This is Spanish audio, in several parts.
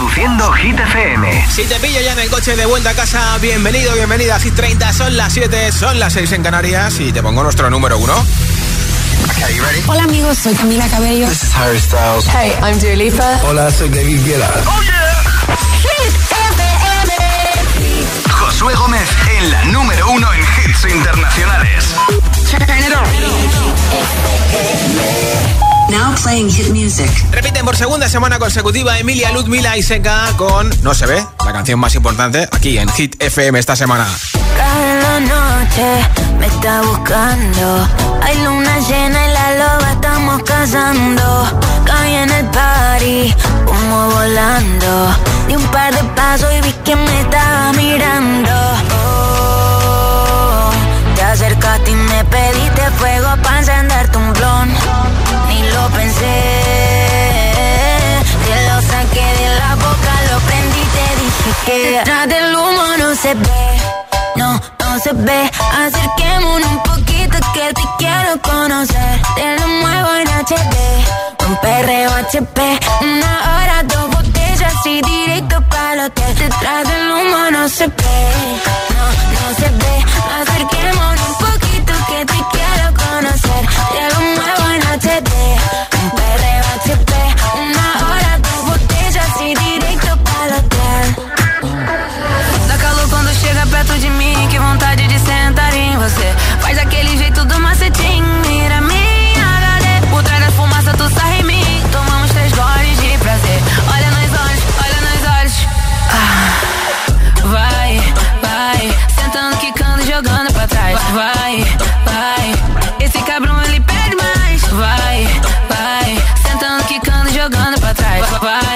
Reproduciendo Hit FM. Si te pillo ya en el coche de vuelta a casa, bienvenido, bienvenida a Hit 30. Son las 7, son las 6 en Canarias y te pongo nuestro número 1. Hola amigos, soy Camila Cabello. This is Harry Styles. Hey, I'm Dua Lipa. Hola, soy David Guetta. Oh yeah. Hit FM. Josué Gómez en la número 1 en hits internacionales. Now playing hit music. Repiten por segunda semana consecutiva Emilia Ludmila y Seca con No se ve, la canción más importante aquí en Hit FM esta semana. Cada noche me está buscando. Hay luna llena y la loba estamos cazando. Caí en el party, como volando. Di un par de pasos y vi que me estaba mirando. Oh, acercaste y me pediste fuego para encenderte un blon lo pensé. Te lo saqué de la boca, lo prendí, te dije que detrás del humo no se ve, no, no se ve. Acerquémonos un poquito que te quiero conocer. Te lo muevo en HD, un perreo HP, una hora, dos botellas y directo para el hotel. Detrás del humo no se ve, no, no se ve. Acerquémonos un poquito que te quiero conocer. Te lo muevo en HD.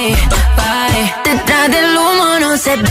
Vai, vai. Detrás del humo no se ve,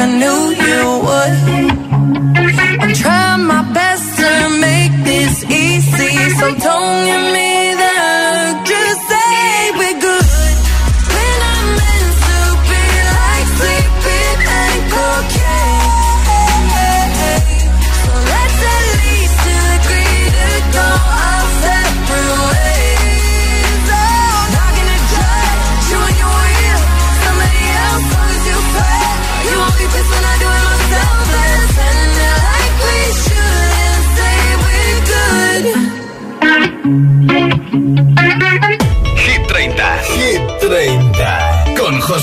a new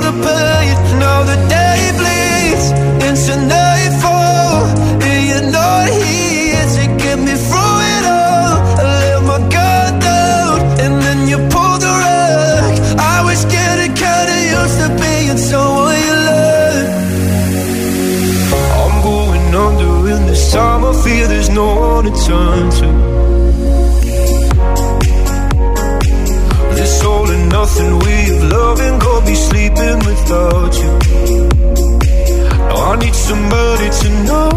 the pain. Now the day bleeds into nightfall, and here to get me through it all. I let my guard down, and then you pulled the rug. I was getting kinda used to being someone you. I'm going under this time. I feel there's no one to turn to. Nothing way of loving, go be sleeping without you. Now I need somebody to know,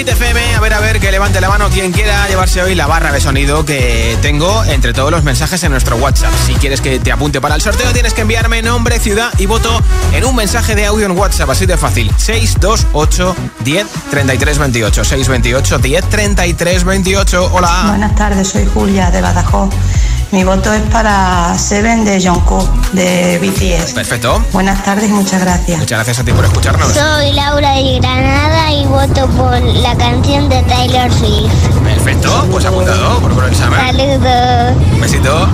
Hit 30 en Hit FM. A ver, a ver, que levante la mano quien quiera llevarse hoy la barra de sonido que tengo entre todos los mensajes en nuestro WhatsApp. Si quieres que te apunte para el sorteo, tienes que enviarme nombre, ciudad y voto en un mensaje de audio en WhatsApp. Así de fácil. 628 10 33 28. 628 10 33 28. Hola. Buenas tardes, soy Julia de Badajoz. Mi voto es para Seven de Jungkook de BTS. Perfecto. Buenas tardes y muchas gracias. Muchas gracias a ti por escucharnos. Soy Laura de Granada y voto por la canción de Taylor Swift. Perfecto. Pues apuntado por examen. Saludos. Un besito.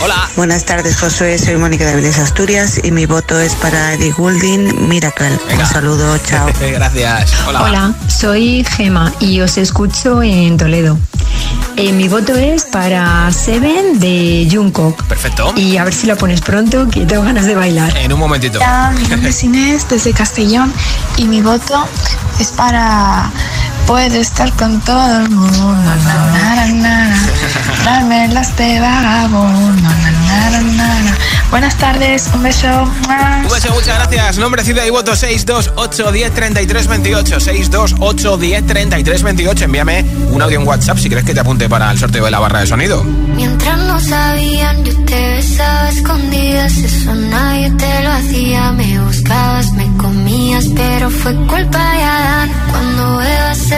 Hola. Buenas tardes, Josué. Soy Mónica de Avilés, Asturias y mi voto es para Eddie Goulding Miracle. Venga. Un saludo, chao. Gracias. Hola. Hola, soy Gema y os escucho en Toledo. Eh, mi voto es para Seven de Jungkook. Perfecto. Y a ver si lo pones pronto, que tengo ganas de bailar. En un momentito. Hola, mi nombre es Inés desde Castellón y mi voto es para Puedo estar con todo el mundo. na, na, na, na. Darme las de vagabundo. na, na, na, na, na. Buenas tardes, un beso. Un beso, muchas gracias. Nombre, ciudad y voto 628 10 33 28. 628 10 33 28. Envíame un audio en WhatsApp si crees que te apunte para el sorteo de la barra de sonido. Mientras no sabían, yo te besaba a escondidas. Eso nadie te lo hacía. Me buscabas, me comías, pero fue culpa de Adán. Cuando Eva se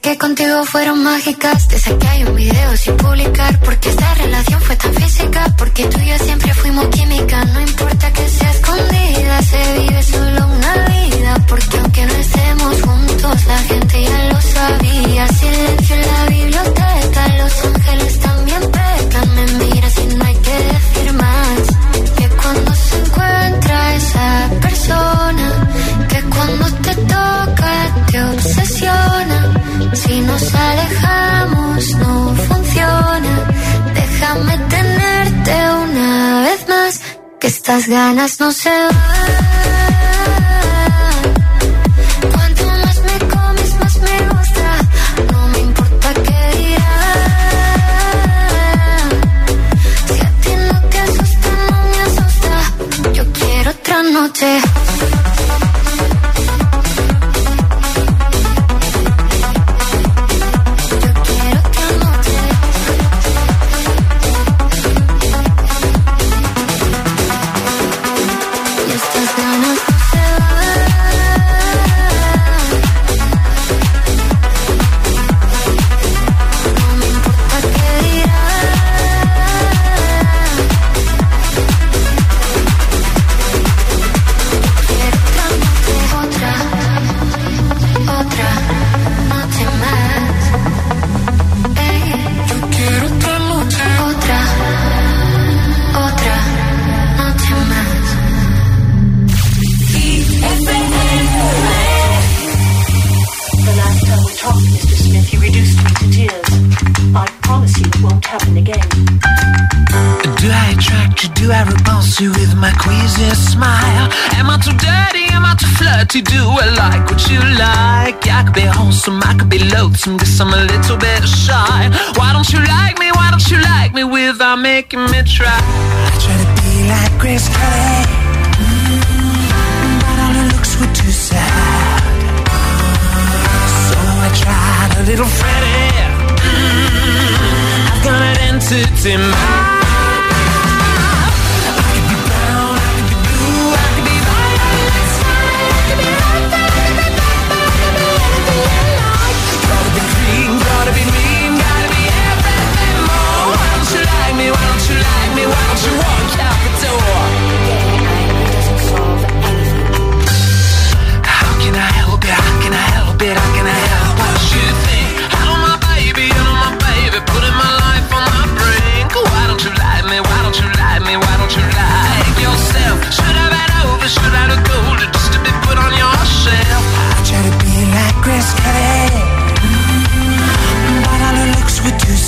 que contigo fueron mágicas. Te que hay un video sin publicar porque esta relación do I like what you like? I could be wholesome, I could be loathsome Guess I'm a little bit shy Why don't you like me? Why don't you like me without making me try? I try to be like Grace Kelly mm, But all her looks were too sad So I tried a little Freddy mm, I've got an entity mind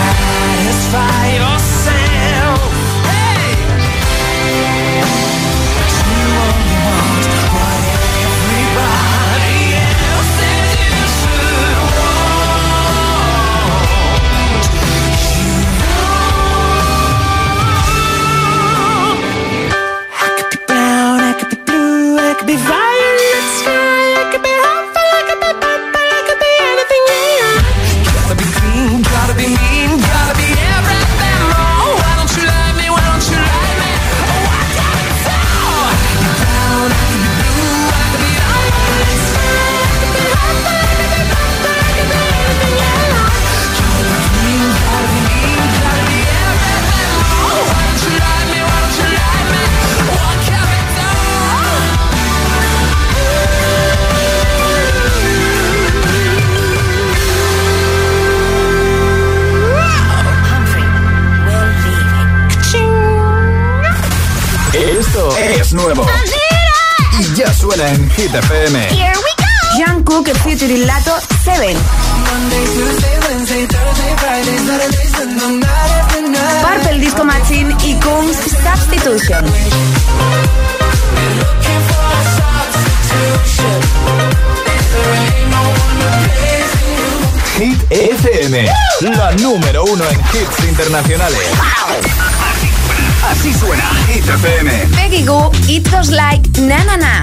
satisfy your oh, Hit FM. Here we go. Jan Cook featuring Lato Seven. Purple Disco Machine y Kungs Substitution. Hit FM, la número uno en hits internacionales. Así suena Hit FM. Peggy Goo, It Goes Like Na Na Na.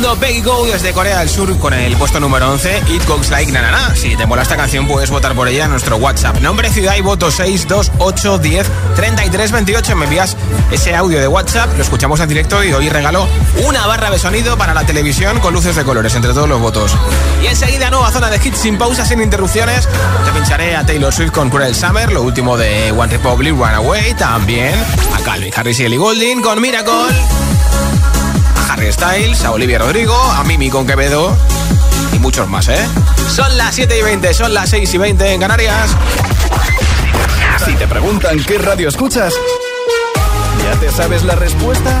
mundo, Peggy Go desde Corea del Sur con el puesto número 11, It Goes Like Na Na Na. Si te mola esta canción puedes votar por ella en nuestro WhatsApp. Nombre, ciudad y voto 62810 3328. Me envías ese audio de WhatsApp, lo escuchamos en directo y hoy regalo una barra de sonido para la televisión con luces de colores entre todos los votos. Y enseguida nueva zona de hits sin pausas, sin interrupciones. Te pincharé a Taylor Swift con Cruel Summer, lo último de One Republic, Runaway, también a Calvin Harris y Ellie Goulding con Miracle Harry Styles, a Olivia Rodrigo, a Mimi con Quevedo y muchos más, ¿eh? Son las 7 y 20, son las 6 y 20 en Canarias. Si te preguntan qué radio escuchas, ¿ya te sabes la respuesta?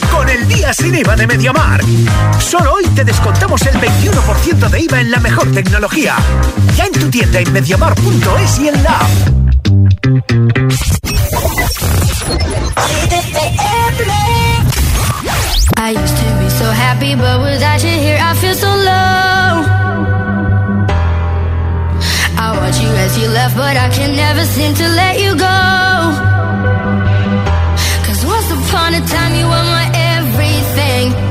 con el día sin IVA de Mediamar. Solo hoy te descontamos el 21% de IVA en la mejor tecnología. Ya en tu tienda en mediamar.es y en la I used to be so happy, but without you here, I feel so low. I watch you as you left, but I can never seem to let you go.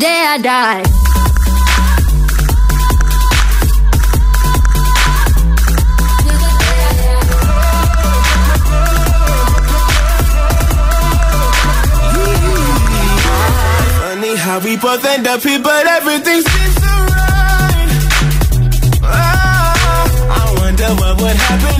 day I die. Funny how we both end up here, but everything seems so right. Oh, I wonder what would happen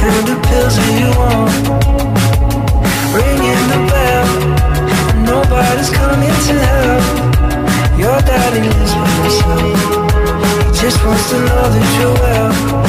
kind of pills do you want? Ringing the bell, nobody's coming to help. Your daddy lives by himself. He just wants to know that you're well.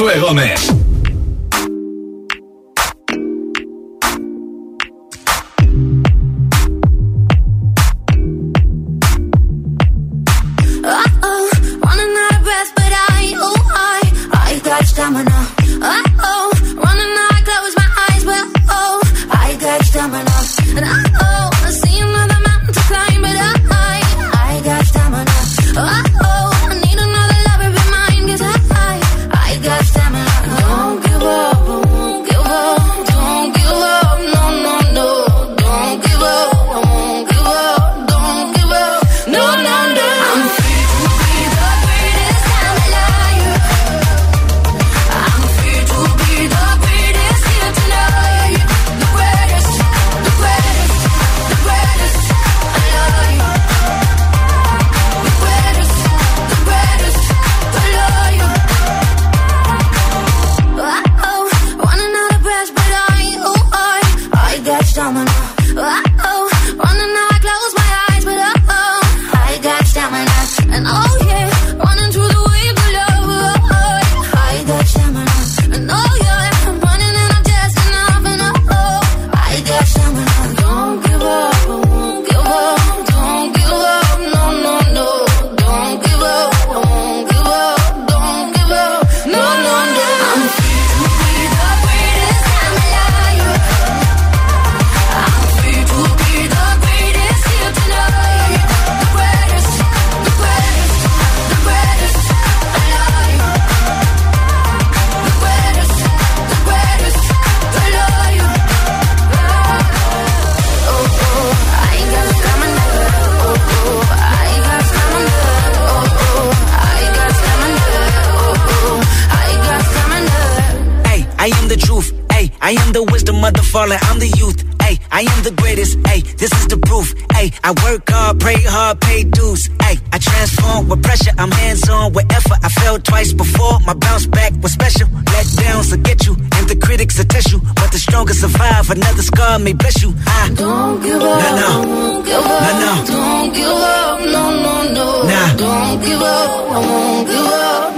Josué Gómez. pressure. I'm hands on with effort. I fell twice before. My bounce back was special. Let downs will get you, and the critics will test you. But the strongest survive. Another scar may bless you. I don't give up. Nah, no. Nah, no. Nah, don't give up. No, no, no. Nah. Don't give up. I won't give up.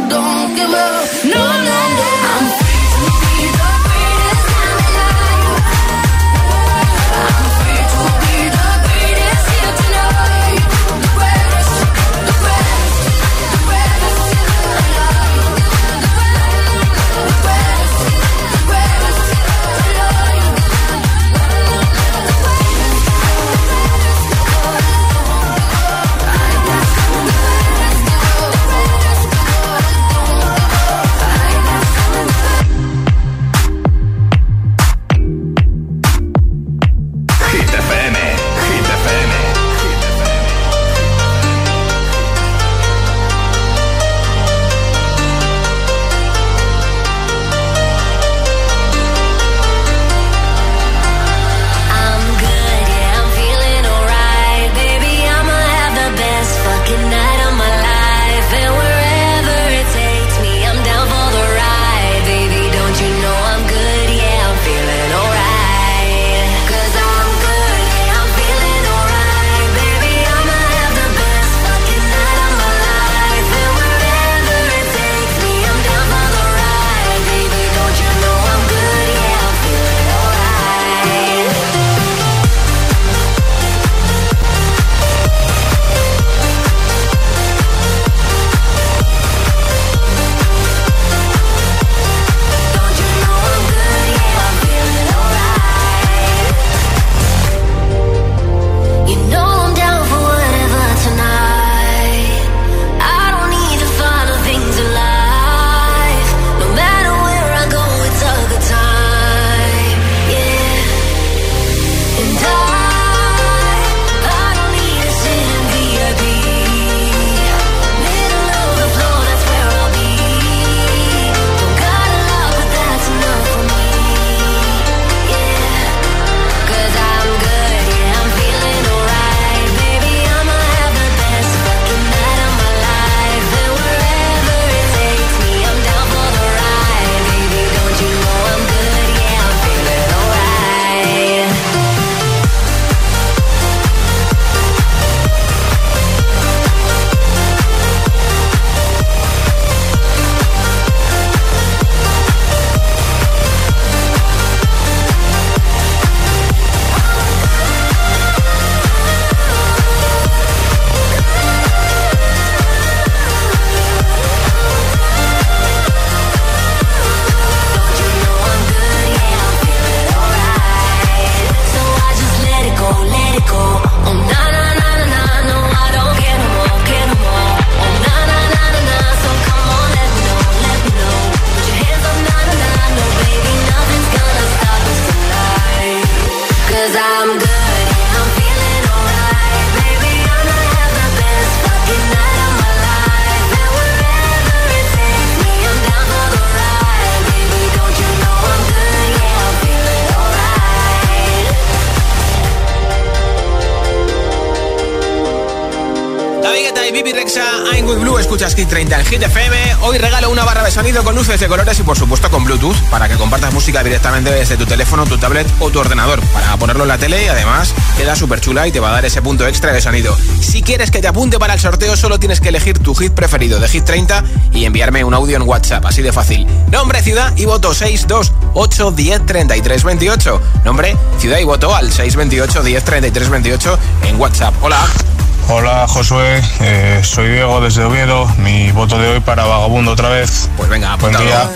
Escuchas Hit 30 en Hit FM. Hoy regalo una barra de sonido con luces de colores y por supuesto con Bluetooth para que compartas música directamente desde tu teléfono, tu tablet o tu ordenador para ponerlo en la tele y además queda súper chula y te va a dar ese punto extra de sonido. Si quieres que te apunte para el sorteo solo tienes que elegir tu hit preferido de Hit 30 y enviarme un audio en WhatsApp, así de fácil. Nombre, ciudad y voto 628 10 33 28. Nombre, ciudad y voto al 628 10 33 28 en WhatsApp. Hola. Hola Josué, eh, soy Diego desde Oviedo. Mi voto de hoy para Vagabundo otra vez. Pues venga, buen día.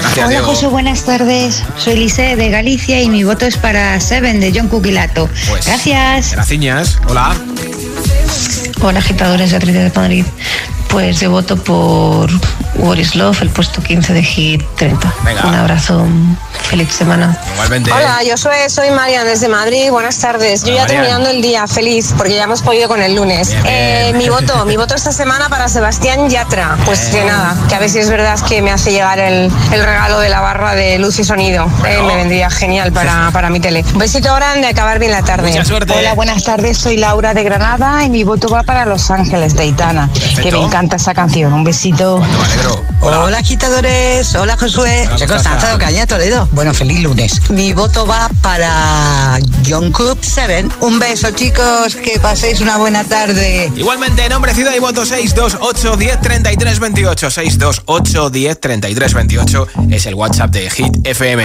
Gracias, Hola Josué, buenas tardes. Soy Lise de Galicia y mi voto es para Seven de John Cuquilato. Pues, Gracias. Gracias. Hola. Hola agitadores de Atlético de Madrid. Pues yo voto por What is Love, el puesto 15 de Hit 30. Venga. Un abrazo, feliz semana. Igualmente. Hola, yo soy, soy Marian desde Madrid. Buenas tardes. Yo Hola, ya Marian. terminando el día, feliz, porque ya hemos podido con el lunes. Bien, bien. Eh, mi voto, mi voto esta semana para Sebastián Yatra. Pues que nada, que a ver si es verdad que me hace llegar el, el regalo de la barra de luz y sonido. Eh, me vendría genial para, para mi tele. Un besito grande, acabar bien la tarde. Mucha suerte. Hola, buenas tardes. Soy Laura de Granada y mi voto va para Los Ángeles de Itana, que me encanta esa canción. Un besito. Hola, agitadores. Hola, Josué. Soy Constanza de Ocaña, Toledo. Bueno, feliz lunes. Mi voto va para John Cook 7. Un beso, chicos. Que paséis una buena tarde. Igualmente, nombre, ciudad y voto 628 10 33 28. 628 10 33 28 es el WhatsApp de Hit FM.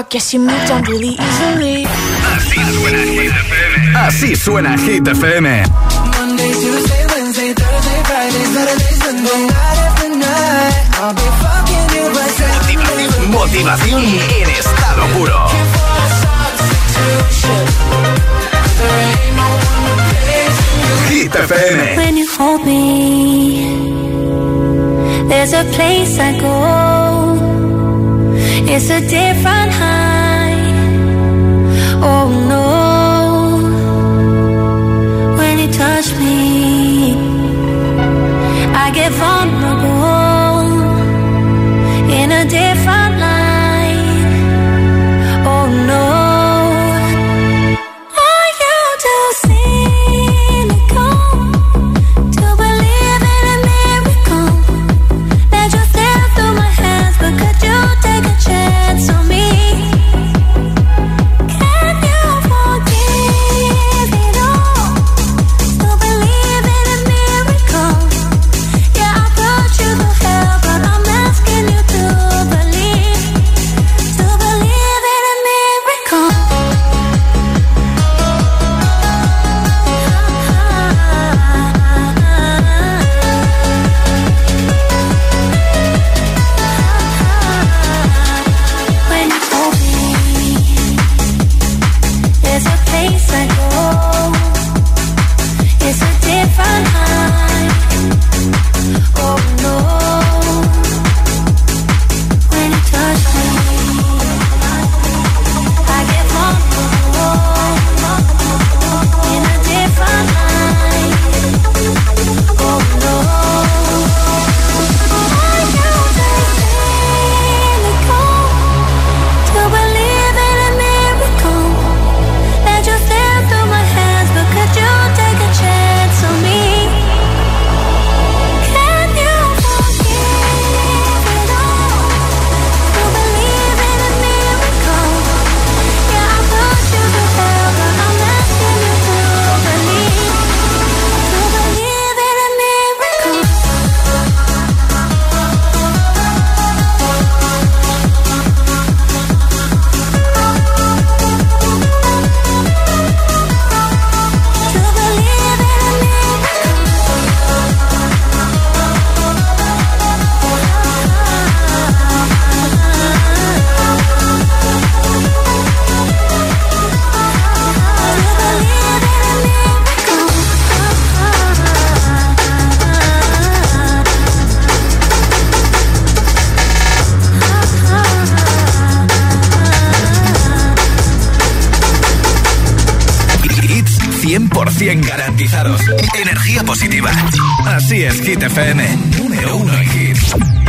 I guess you moved on really easily. Así suena Hit FM. Monday, Tuesday, Wednesday, Thursday, Friday, Saturday, Sunday, night after night. I'll be fucking you by Saturday. Motivación en estado puro. Hit FM. When you hold me, there's a place I go. It's a different high. Oh love it when you call me senorita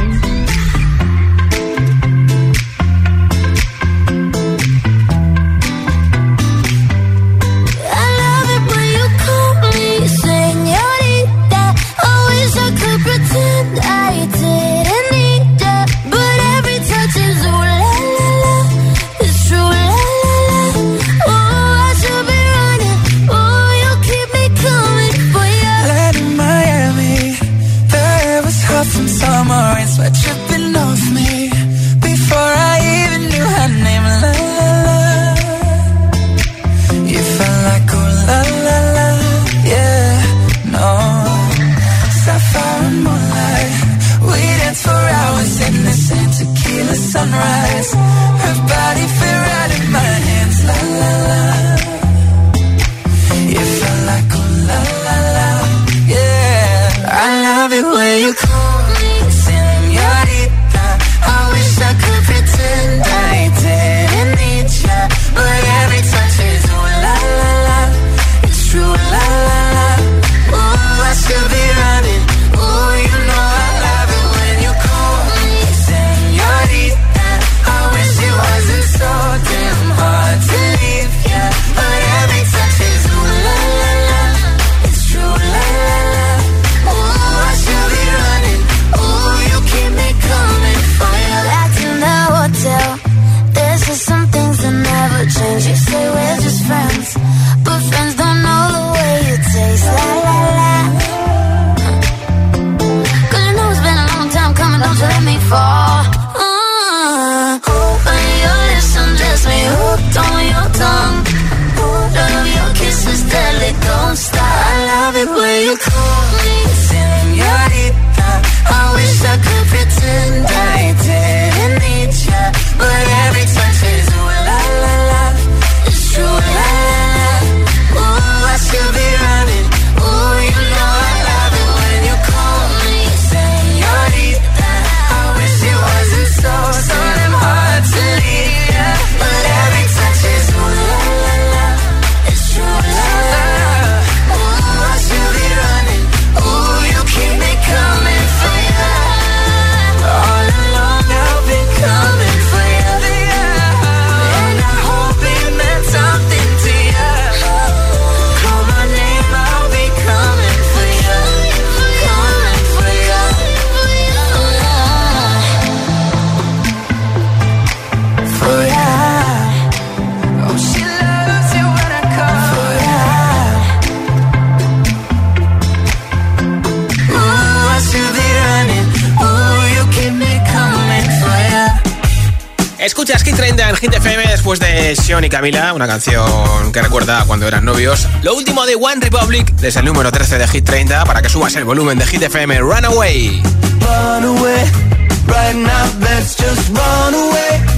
40 en Hit FM después de Sion y Camila, una canción que recuerda cuando eran novios. Lo último de One Republic desde el número 13 de Hit 30 para que subas el volumen de Hit FM Runaway. Right now, let's just run away.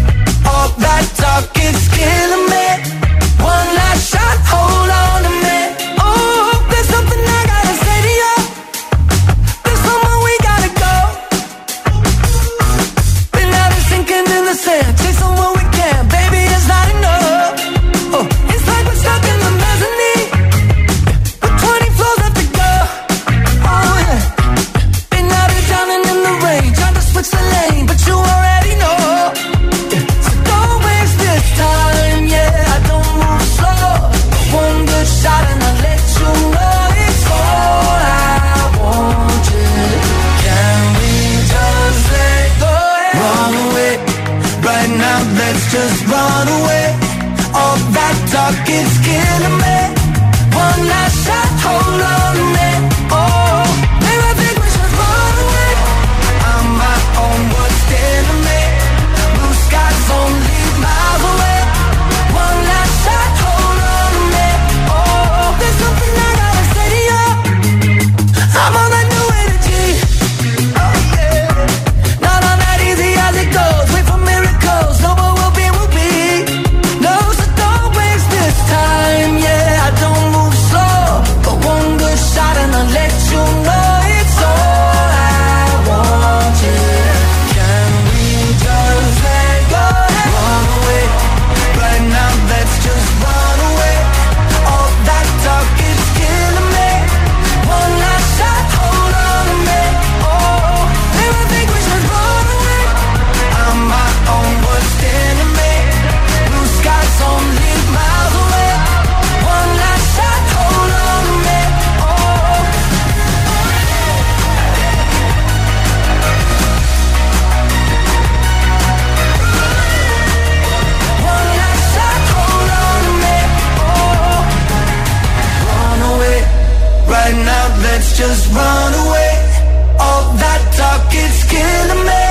it's killing me.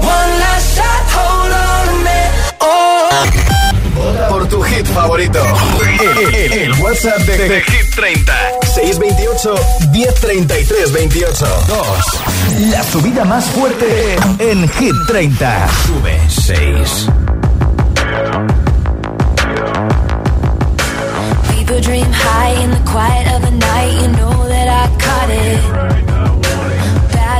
One last shot, hold on to me. Oh. Por tu hit favorito. El, el, el WhatsApp de, de, de Hit 30. 628 1033 28. 2. La subida más fuerte en Hit 30. Sube 6. People dream high in the quiet of the night. You know that I caught it.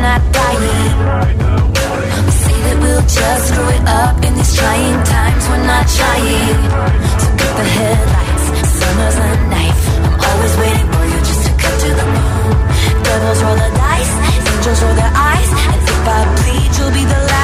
not dying. We say that we'll just grow it up in these trying times. We're not trying. So cut the headlights, summer's a knife. I'm always waiting for you just to cut to the bone. Devils roll the dice, angels roll their eyes. And if I bleed, you'll be the last.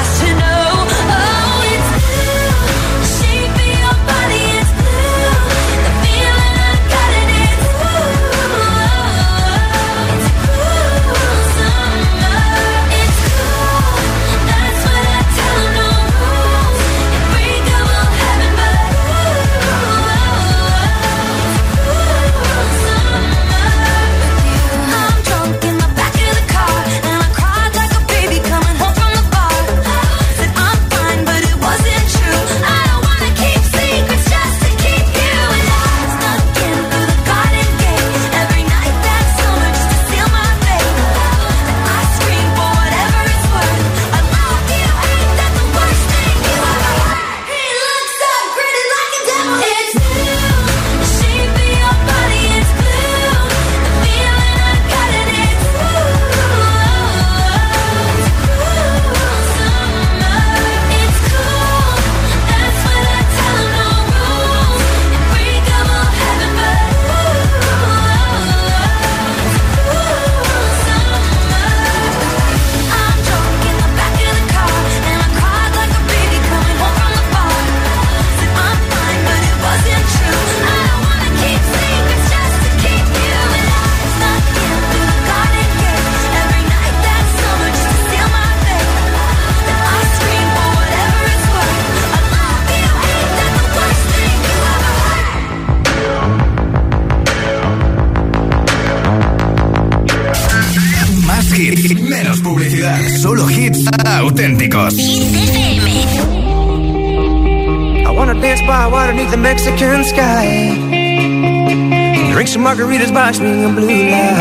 margaritas box a in blue light.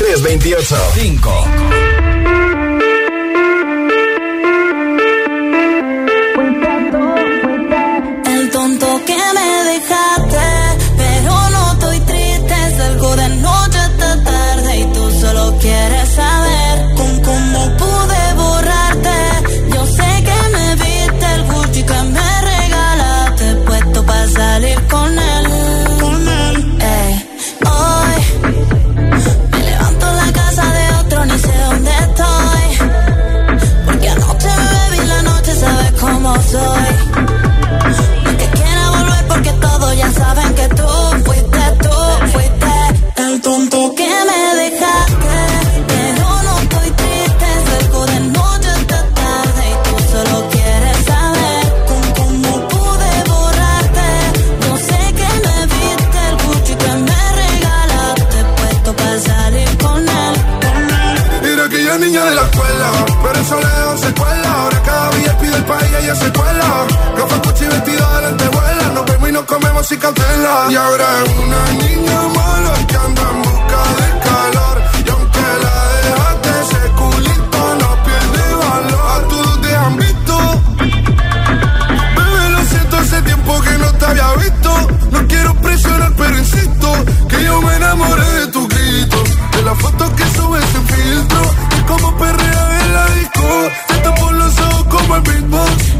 3328 5 secuela. Ropa, coche y vestido delante vuela. Nos vemos y nos comemos sin cautela. Y ahora es una niña mala que anda en busca de calor. Y aunque la dejaste, ese culito no pierde valor. A todos te han visto. Bebé, lo siento, hace tiempo que no te había visto. No quiero presionar, pero insisto. Que yo me enamoré de tus gritos. De las fotos que subes sin filtro. Y como perrea en la disco. Te tapo los ojos como el beatbox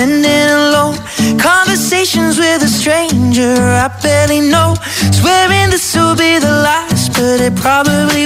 sending alone. Conversations with a stranger I barely know. Swearing this will be the last But it probably